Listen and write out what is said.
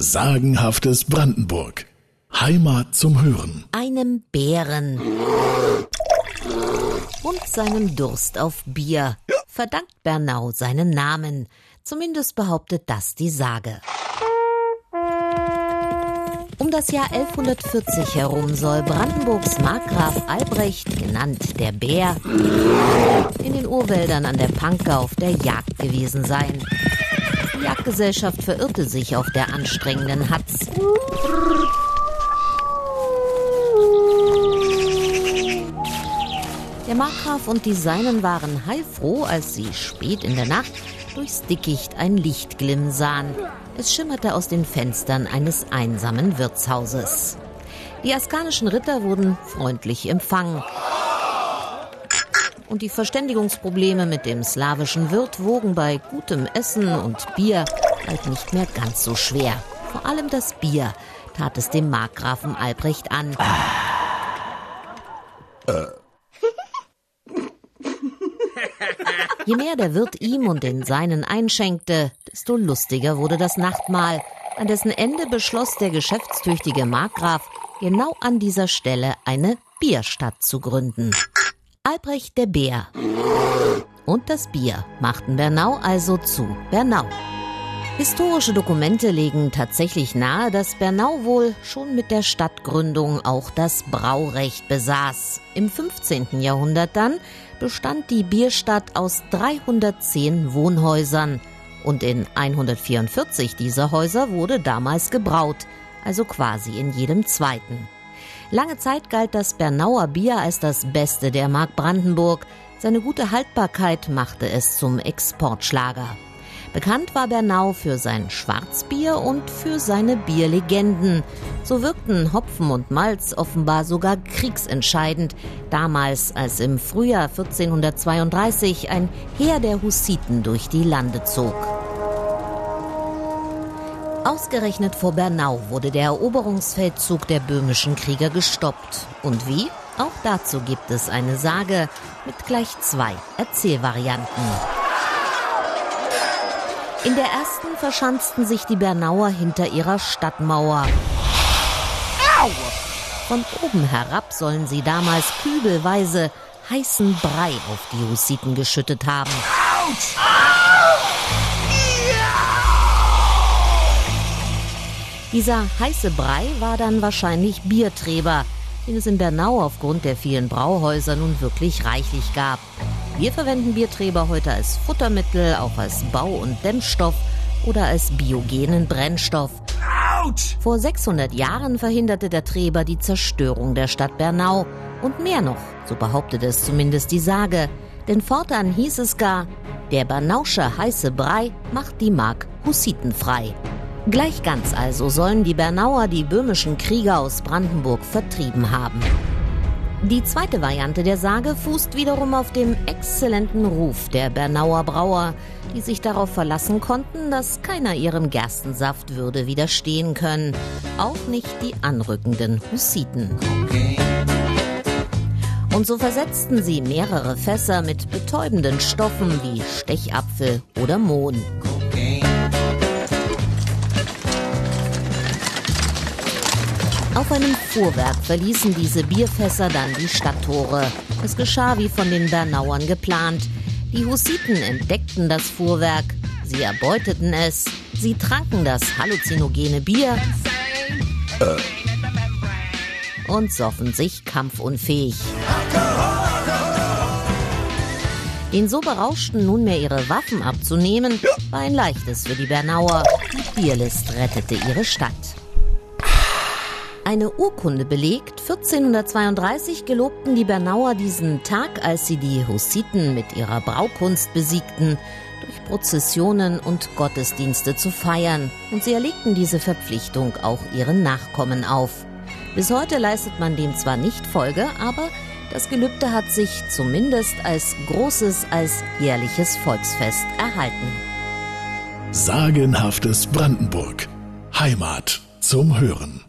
Sagenhaftes Brandenburg. Heimat zum Hören. Einem Bären und seinem Durst auf Bier verdankt Bernau seinen Namen. Zumindest behauptet das die Sage. Um das Jahr 1140 herum soll Brandenburgs Markgraf Albrecht, genannt der Bär, in den Urwäldern an der Panke auf der Jagd gewesen sein. Die Jagdgesellschaft verirrte sich auf der anstrengenden Hatz. Der Markgraf und die Seinen waren heilfroh, als sie spät in der Nacht durchs Dickicht ein Licht glimmen sahen. Es schimmerte aus den Fenstern eines einsamen Wirtshauses. Die askanischen Ritter wurden freundlich empfangen und die Verständigungsprobleme mit dem slawischen Wirt wogen bei gutem Essen und Bier bald nicht mehr ganz so schwer. Vor allem das Bier tat es dem Markgrafen Albrecht an. Je mehr der Wirt ihm und den Seinen einschenkte, desto lustiger wurde das Nachtmahl. An dessen Ende beschloss der geschäftstüchtige Markgraf, genau an dieser Stelle eine Bierstadt zu gründen. Albrecht der Bär und das Bier machten Bernau also zu Bernau. Historische Dokumente legen tatsächlich nahe, dass Bernau wohl schon mit der Stadtgründung auch das Braurecht besaß. Im 15. Jahrhundert dann bestand die Bierstadt aus 310 Wohnhäusern und in 144 dieser Häuser wurde damals gebraut, also quasi in jedem zweiten. Lange Zeit galt das Bernauer Bier als das Beste der Mark Brandenburg. Seine gute Haltbarkeit machte es zum Exportschlager. Bekannt war Bernau für sein Schwarzbier und für seine Bierlegenden. So wirkten Hopfen und Malz offenbar sogar kriegsentscheidend, damals als im Frühjahr 1432 ein Heer der Hussiten durch die Lande zog. Ausgerechnet vor Bernau wurde der Eroberungsfeldzug der böhmischen Krieger gestoppt. Und wie? Auch dazu gibt es eine Sage mit gleich zwei Erzählvarianten. In der ersten verschanzten sich die Bernauer hinter ihrer Stadtmauer. Von oben herab sollen sie damals kübelweise heißen Brei auf die Hussiten geschüttet haben. Dieser heiße Brei war dann wahrscheinlich Biertreber, den es in Bernau aufgrund der vielen Brauhäuser nun wirklich reichlich gab. Wir verwenden Biertreber heute als Futtermittel, auch als Bau- und Dämmstoff oder als biogenen Brennstoff. Ouch! Vor 600 Jahren verhinderte der Treber die Zerstörung der Stadt Bernau. Und mehr noch, so behauptet es zumindest die Sage. Denn fortan hieß es gar, der Bernausche heiße Brei macht die Mark Hussitenfrei. Gleich ganz also sollen die Bernauer die böhmischen Krieger aus Brandenburg vertrieben haben. Die zweite Variante der Sage fußt wiederum auf dem exzellenten Ruf der Bernauer Brauer, die sich darauf verlassen konnten, dass keiner ihrem Gerstensaft würde widerstehen können, auch nicht die anrückenden Hussiten. Und so versetzten sie mehrere Fässer mit betäubenden Stoffen wie Stechapfel oder Mohn. Auf einem Fuhrwerk verließen diese Bierfässer dann die Stadttore. Es geschah wie von den Bernauern geplant. Die Hussiten entdeckten das Fuhrwerk, sie erbeuteten es, sie tranken das halluzinogene Bier und soffen sich kampfunfähig. Den so berauschten nunmehr ihre Waffen abzunehmen, war ein leichtes für die Bernauer. Die Bierlist rettete ihre Stadt. Eine Urkunde belegt, 1432 gelobten die Bernauer diesen Tag, als sie die Hussiten mit ihrer Braukunst besiegten, durch Prozessionen und Gottesdienste zu feiern, und sie erlegten diese Verpflichtung auch ihren Nachkommen auf. Bis heute leistet man dem zwar nicht Folge, aber das Gelübde hat sich zumindest als großes, als jährliches Volksfest erhalten. Sagenhaftes Brandenburg. Heimat zum Hören.